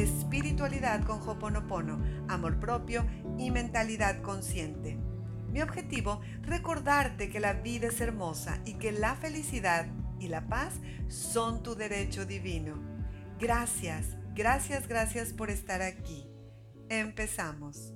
Espiritualidad con Hoponopono, amor propio y mentalidad consciente. Mi objetivo, recordarte que la vida es hermosa y que la felicidad y la paz son tu derecho divino. Gracias, gracias, gracias por estar aquí. Empezamos.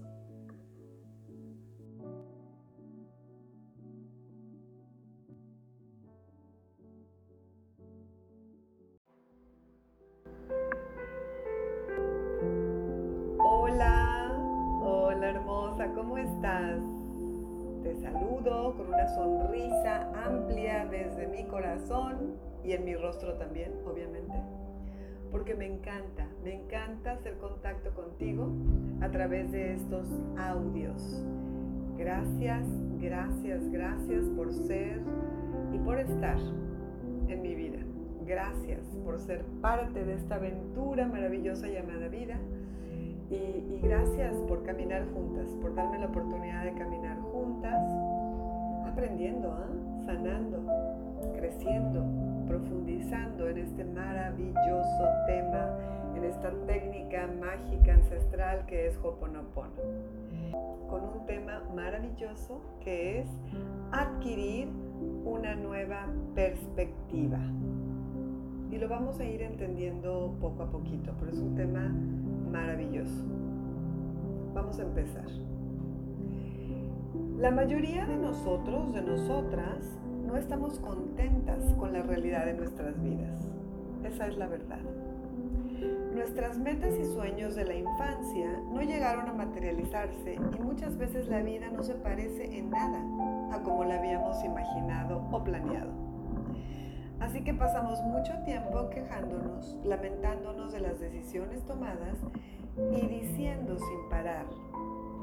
Corazón y en mi rostro también, obviamente, porque me encanta, me encanta hacer contacto contigo a través de estos audios. Gracias, gracias, gracias por ser y por estar en mi vida. Gracias por ser parte de esta aventura maravillosa llamada vida y, gracias por caminar juntas, por darme la oportunidad de caminar juntas, aprendiendo, ¿ah? sanando, creciendo, profundizando en este maravilloso tema, en esta técnica mágica ancestral que es Hoponopono. Con un tema maravilloso que es adquirir una nueva perspectiva. Y lo vamos a ir entendiendo poco a poquito, pero es un tema maravilloso. Vamos a empezar. La mayoría de nosotros, de nosotras, no estamos contentas con la realidad de nuestras vidas. Esa es la verdad. Nuestras metas y sueños de la infancia no llegaron a materializarse y muchas veces la vida no se parece en nada a como la habíamos imaginado o planeado. Así que pasamos mucho tiempo quejándonos, lamentándonos de las decisiones tomadas y diciendo sin parar,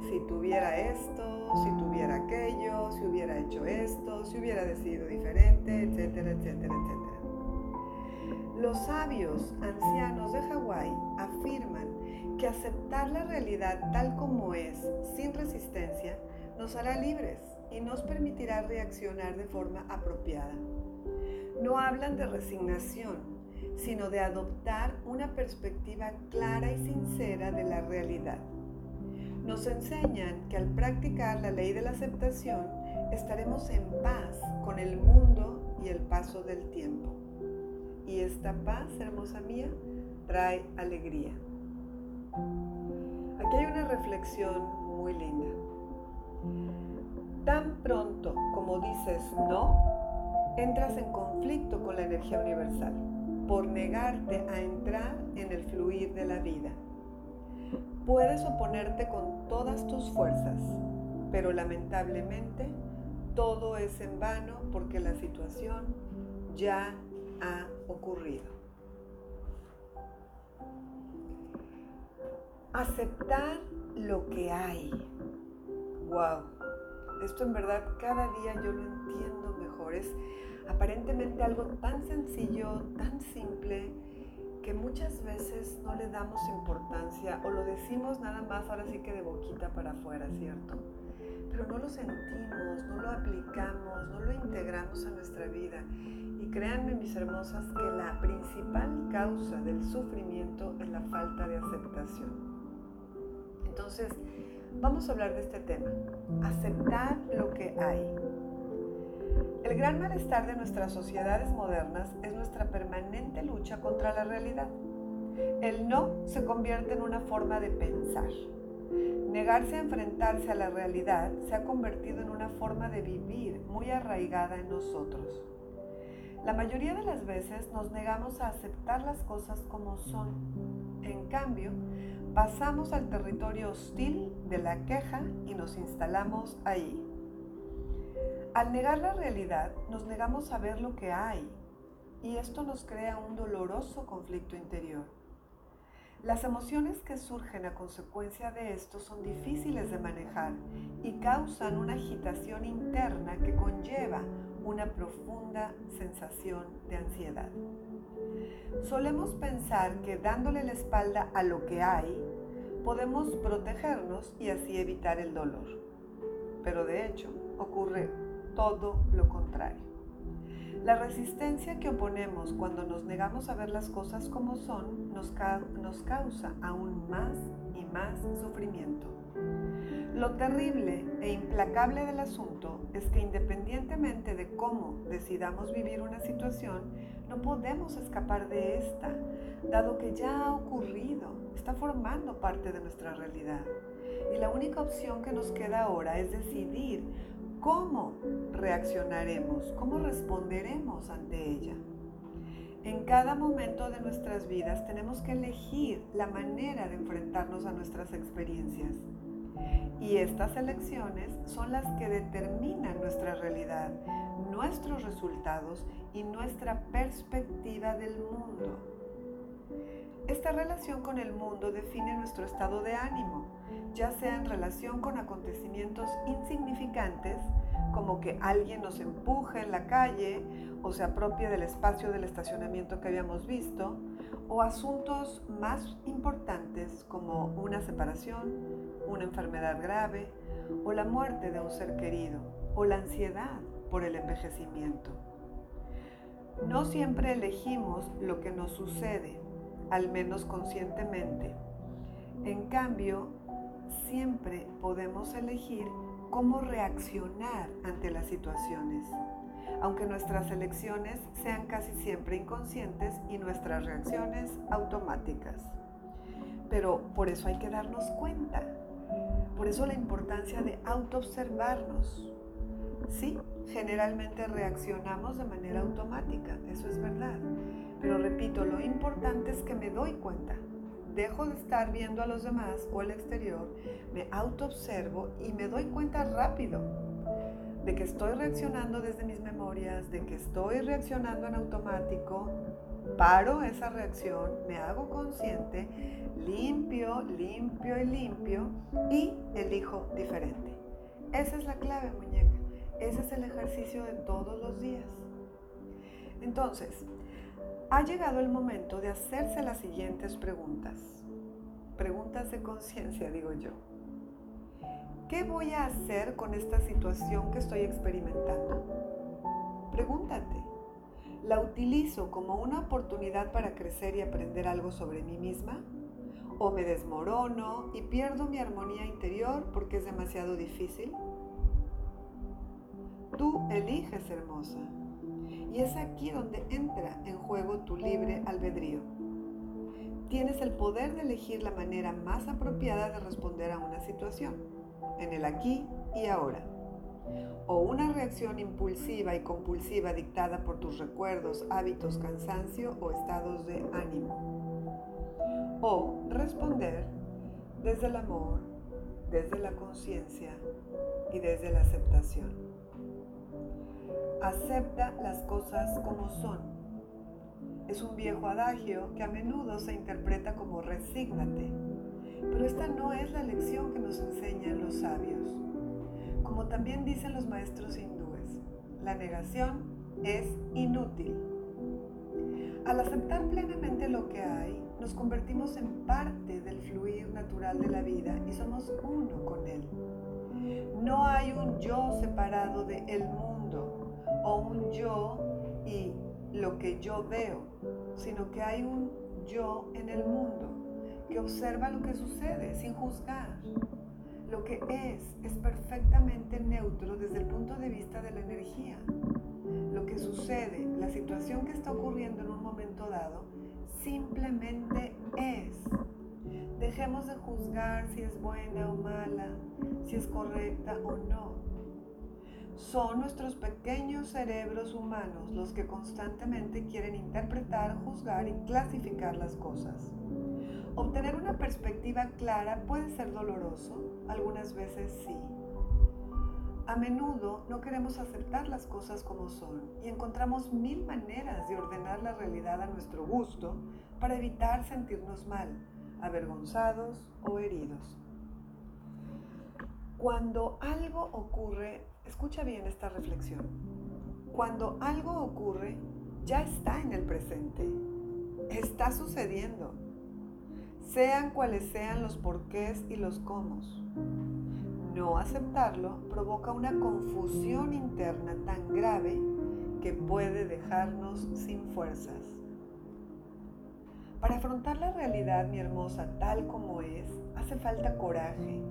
si tuviera esto, si tuviera aquello, si hubiera hecho esto, si hubiera decidido diferente, etcétera, etcétera, etcétera. Los sabios ancianos de Hawái afirman que aceptar la realidad tal como es, sin resistencia, nos hará libres y nos permitirá reaccionar de forma apropiada no hablan de resignación, sino de adoptar una perspectiva clara y sincera de la realidad. Nos enseñan que al practicar la ley de la aceptación estaremos en paz con el mundo y el paso del tiempo. Y esta paz, hermosa mía, trae alegría. Aquí hay una reflexión muy linda. Tan pronto como dices no, entras en conflicto con la energía universal por negarte a entrar en el fluir de la vida. Puedes oponerte con todas tus fuerzas, pero lamentablemente todo es en vano porque la situación ya ha ocurrido. Aceptar lo que hay. Wow. Esto en verdad cada día yo lo entiendo mejor. Es aparentemente algo tan sencillo, tan simple, que muchas veces no le damos importancia o lo decimos nada más ahora sí que de boquita para afuera, ¿cierto? Pero no lo sentimos, no lo aplicamos, no lo integramos a nuestra vida. Y créanme, mis hermosas, que la principal causa del sufrimiento es la falta de aceptación. Entonces, vamos a hablar de este tema, aceptar lo que hay. El gran malestar de nuestras sociedades modernas es nuestra permanente lucha contra la realidad. El no se convierte en una forma de pensar. Negarse a enfrentarse a la realidad se ha convertido en una forma de vivir muy arraigada en nosotros. La mayoría de las veces nos negamos a aceptar las cosas como son. En cambio, pasamos al territorio hostil de la queja y nos instalamos ahí. Al negar la realidad, nos negamos a ver lo que hay y esto nos crea un doloroso conflicto interior. Las emociones que surgen a consecuencia de esto son difíciles de manejar y causan una agitación interna que conlleva una profunda sensación de ansiedad. Solemos pensar que dándole la espalda a lo que hay, podemos protegernos y así evitar el dolor. Pero de hecho ocurre todo lo contrario. La resistencia que oponemos cuando nos negamos a ver las cosas como son nos, nos causa aún más y más sufrimiento. Lo terrible e implacable del asunto es que independientemente de cómo decidamos vivir una situación, no podemos escapar de esta, dado que ya ha ocurrido, está formando parte de nuestra realidad. Y la única opción que nos queda ahora es decidir cómo reaccionaremos, cómo responderemos ante ella. En cada momento de nuestras vidas tenemos que elegir la manera de enfrentarnos a nuestras experiencias. Y estas elecciones son las que determinan nuestra realidad, nuestros resultados y nuestra perspectiva del mundo. Esta relación con el mundo define nuestro estado de ánimo, ya sea en relación con acontecimientos insignificantes, como que alguien nos empuje en la calle o se apropie del espacio del estacionamiento que habíamos visto, o asuntos más importantes como una separación, una enfermedad grave o la muerte de un ser querido o la ansiedad por el envejecimiento. No siempre elegimos lo que nos sucede, al menos conscientemente. En cambio, siempre podemos elegir cómo reaccionar ante las situaciones, aunque nuestras elecciones sean casi siempre inconscientes y nuestras reacciones automáticas. Pero por eso hay que darnos cuenta. Por eso la importancia de autoobservarnos. Sí, generalmente reaccionamos de manera automática, eso es verdad. Pero repito, lo importante es que me doy cuenta. Dejo de estar viendo a los demás o el exterior, me autoobservo y me doy cuenta rápido de que estoy reaccionando desde mis memorias, de que estoy reaccionando en automático, paro esa reacción, me hago consciente, limpio, limpio y limpio y elijo diferente. Esa es la clave, muñeca. Ese es el ejercicio de todos los días. Entonces, ha llegado el momento de hacerse las siguientes preguntas. Preguntas de conciencia, digo yo. ¿Qué voy a hacer con esta situación que estoy experimentando? Pregúntate. ¿La utilizo como una oportunidad para crecer y aprender algo sobre mí misma? ¿O me desmorono y pierdo mi armonía interior porque es demasiado difícil? Tú eliges, hermosa. Y es aquí donde entra en juego tu libre albedrío. Tienes el poder de elegir la manera más apropiada de responder a una situación, en el aquí y ahora. O una reacción impulsiva y compulsiva dictada por tus recuerdos, hábitos, cansancio o estados de ánimo. O responder desde el amor, desde la conciencia y desde la aceptación. Acepta las cosas como son. Es un viejo adagio que a menudo se interpreta como resígnate, pero esta no es la lección que nos enseñan los sabios. Como también dicen los maestros hindúes, la negación es inútil. Al aceptar plenamente lo que hay, nos convertimos en parte del fluir natural de la vida y somos uno con él. No hay un yo separado de el mundo o un yo y lo que yo veo, sino que hay un yo en el mundo que observa lo que sucede sin juzgar. Lo que es es perfectamente neutro desde el punto de vista de la energía. Lo que sucede, la situación que está ocurriendo en un momento dado, simplemente es. Dejemos de juzgar si es buena o mala, si es correcta o no Son nuestros pequeños cerebros humanos los que constantemente quieren interpretar, juzgar y clasificar las cosas. Obtener una perspectiva clara puede ser doloroso, algunas veces sí. A menudo no queremos aceptar las cosas como son y encontramos mil maneras de ordenar la realidad a nuestro gusto para evitar sentirnos mal, avergonzados o heridos. Cuando algo ocurre, escucha bien esta reflexión, cuando algo ocurre, ya está en el presente, está sucediendo, sean cuales sean los porqués y los cómo. No aceptarlo provoca una confusión interna tan grave que puede dejarnos sin fuerzas. Para afrontar la realidad, mi hermosa, tal como es, hace falta coraje,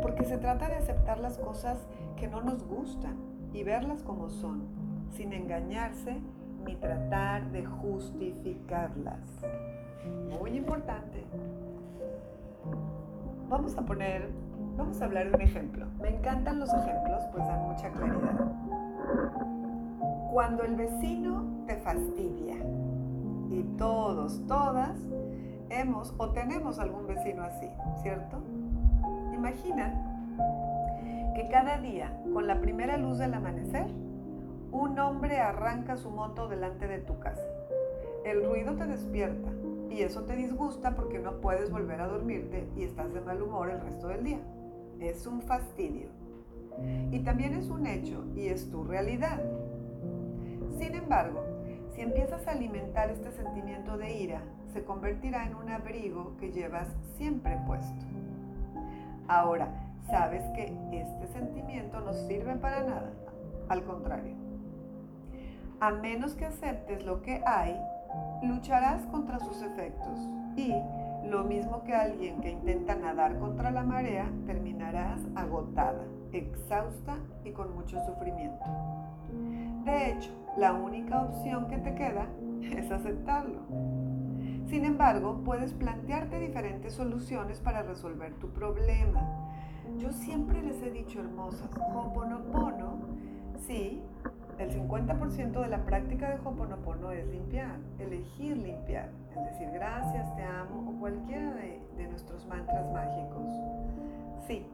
porque se trata de aceptar las cosas que no nos gustan y verlas como son, sin engañarse ni tratar de justificarlas. Muy importante. Vamos a poner Vamos a hablar de un ejemplo. Me encantan los ejemplos, pues dan mucha claridad. Cuando el vecino te fastidia, y todos, todas, hemos o tenemos algún vecino así, ¿cierto? Imagina que cada día, con la primera luz del amanecer, un hombre arranca su moto delante de tu casa. El ruido te despierta y eso te disgusta porque no puedes volver a dormirte y estás de mal humor el resto del día es un fastidio. Y también es un hecho y es tu realidad. Sin embargo, si empiezas a alimentar este sentimiento de ira, se convertirá en un abrigo que llevas siempre puesto. Ahora, sabes que este sentimiento no sirve para nada, al contrario. A menos que aceptes lo que hay, lucharás contra sus efectos y lo mismo que alguien que intenta nadar contra la marea, terminarás agotada, exhausta y con mucho sufrimiento. De hecho, la única opción que te queda es aceptarlo. Sin embargo, puedes plantearte diferentes soluciones para resolver tu problema. Yo siempre les he dicho, hermosas, Ho'oponopono, sí, el 50% de la práctica de Ho'oponopono es limpiar, elegir limpiar, es decir, gracias, te amo o cualquiera de, de nuestros mantras mágicos. Sí,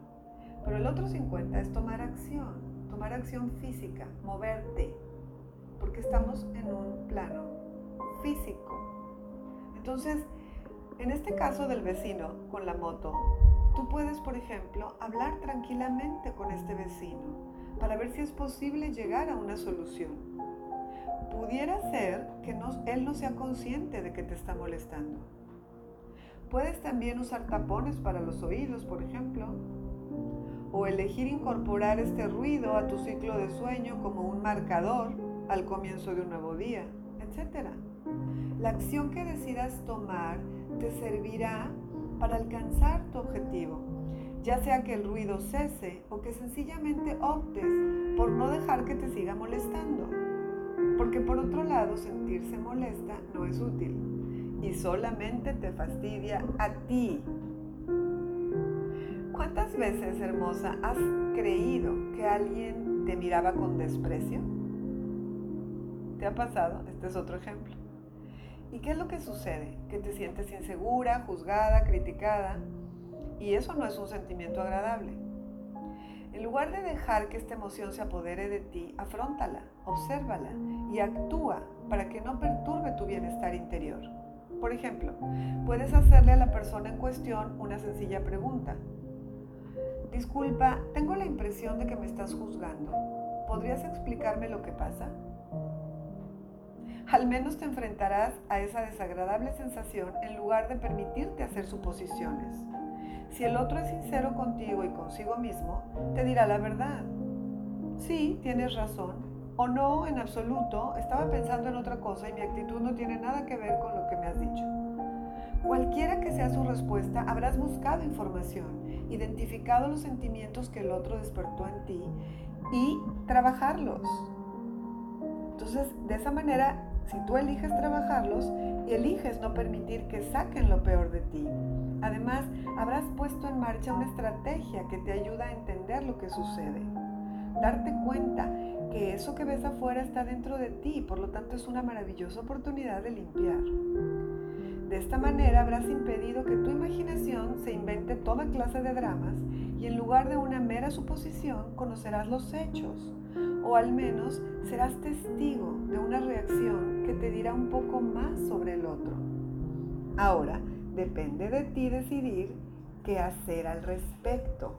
pero el otro 50% es tomar acción, tomar acción física, moverte, porque estamos en un plano físico. Entonces, en este caso del vecino con la moto, tú puedes, por ejemplo, hablar tranquilamente con este vecino para ver si es posible llegar a una solución. Pudiera ser que él no sea consciente de que te está molestando. Puedes también usar tapones para los oídos, por ejemplo, o elegir incorporar este ruido a tu ciclo de sueño como un marcador al comienzo de un nuevo día, etc. La acción que decidas tomar te servirá para alcanzar tu objetivo ya sea que el ruido cese o que sencillamente optes por no dejar que te siga molestando. Porque por otro lado, sentirse molesta no es útil y solamente te fastidia a ti. ¿Cuántas veces, hermosa, has creído que alguien te miraba con desprecio? ¿Te ha pasado? Este es otro ejemplo. ¿Y qué es lo que sucede? Que te sientes insegura, juzgada, criticada y eso no es un sentimiento agradable. En lugar de dejar que esta emoción se apodere de ti, afróntala, obsérvala y actúa para que no perturbe tu bienestar interior. Por ejemplo, puedes hacerle a la persona en cuestión una sencilla pregunta. Disculpa, tengo la impresión de que me estás juzgando. ¿Podrías explicarme lo que pasa? Al menos te enfrentarás a esa desagradable sensación en lugar de permitirte hacer suposiciones. Si el otro es sincero contigo y consigo mismo, te dirá la verdad. Sí, tienes razón. O no, en absoluto, estaba pensando en otra cosa y mi actitud no tiene nada que ver con lo que me has dicho. Cualquiera que sea su respuesta, habrás buscado información, identificado los sentimientos que el otro despertó en ti y trabajarlos. Entonces, de esa manera, si tú eliges trabajarlos y eliges no permitir que saquen lo peor de ti, además habrás puesto en marcha una estrategia que te ayuda a entender lo que sucede. darte cuenta que eso que ves afuera está dentro de ti, por lo tanto es una maravillosa oportunidad de limpiar. De esta manera habrás impedido que tu imaginación se invente toda clase de dramas y en lugar de una mera suposición conocerás los hechos o al menos serás testigo de una reacción que te dirá un poco más sobre el otro. Ahora, depende de ti decidir qué hacer al respecto.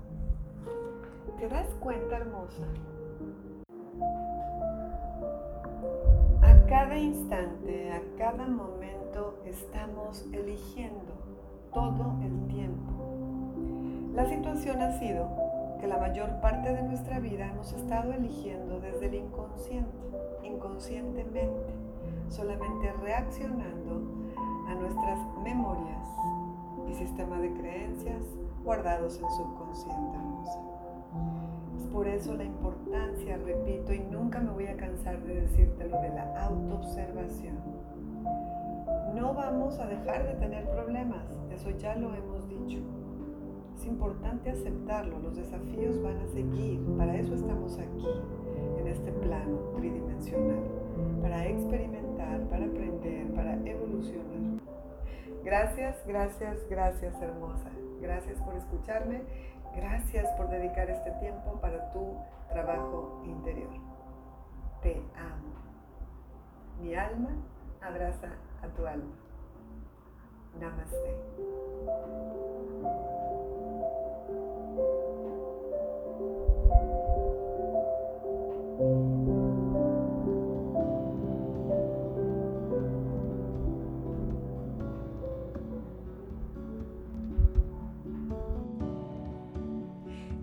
¿Te das cuenta, hermosa? A cada instante, a cada momento estamos eligiendo todo el tiempo. La situación ha sido que la mayor parte de nuestra vida hemos estado eligiendo desde el inconsciente, inconscientemente, solamente reaccionando a nuestras memorias y sistema de creencias guardados en subconsciente hermosa. Es por eso la importancia, repito, y nunca me voy a cansar de decírtelo, de la autoobservación. No vamos a dejar de tener problemas, eso ya lo hemos dicho es importante aceptarlo, los desafíos van a seguir, para eso estamos aquí, en este plano tridimensional, para experimentar, para aprender, para evolucionar. Gracias, gracias, gracias hermosa. Gracias por escucharme, gracias por dedicar este tiempo para tu trabajo interior. Te amo. Mi alma abraza a tu alma. Namaste.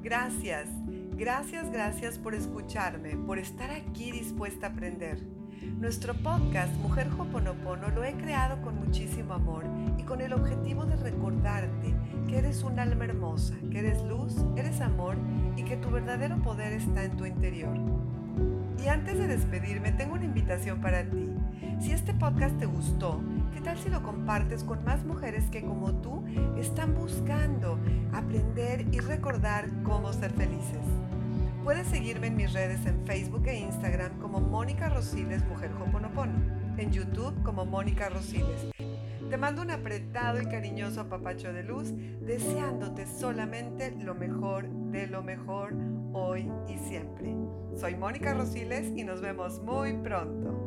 Gracias, gracias, gracias por escucharme, por estar aquí dispuesta a aprender. Nuestro podcast Mujer Hoponopono lo he creado con muchísimo amor y con el objetivo de recordarte que eres un alma hermosa, que eres luz, eres amor y que tu verdadero poder está en tu interior. Y antes de despedirme, tengo una invitación para ti. Si este podcast te gustó, ¿qué tal si lo compartes con más mujeres que como tú están buscando aprender y recordar cómo ser felices? Puedes seguirme en mis redes en Facebook e Instagram como Mónica Rosiles Mujer Hoponopono, en YouTube como Mónica Rosiles. Te mando un apretado y cariñoso apapacho de luz, deseándote solamente lo mejor de lo mejor hoy y siempre. Soy Mónica Rosiles y nos vemos muy pronto.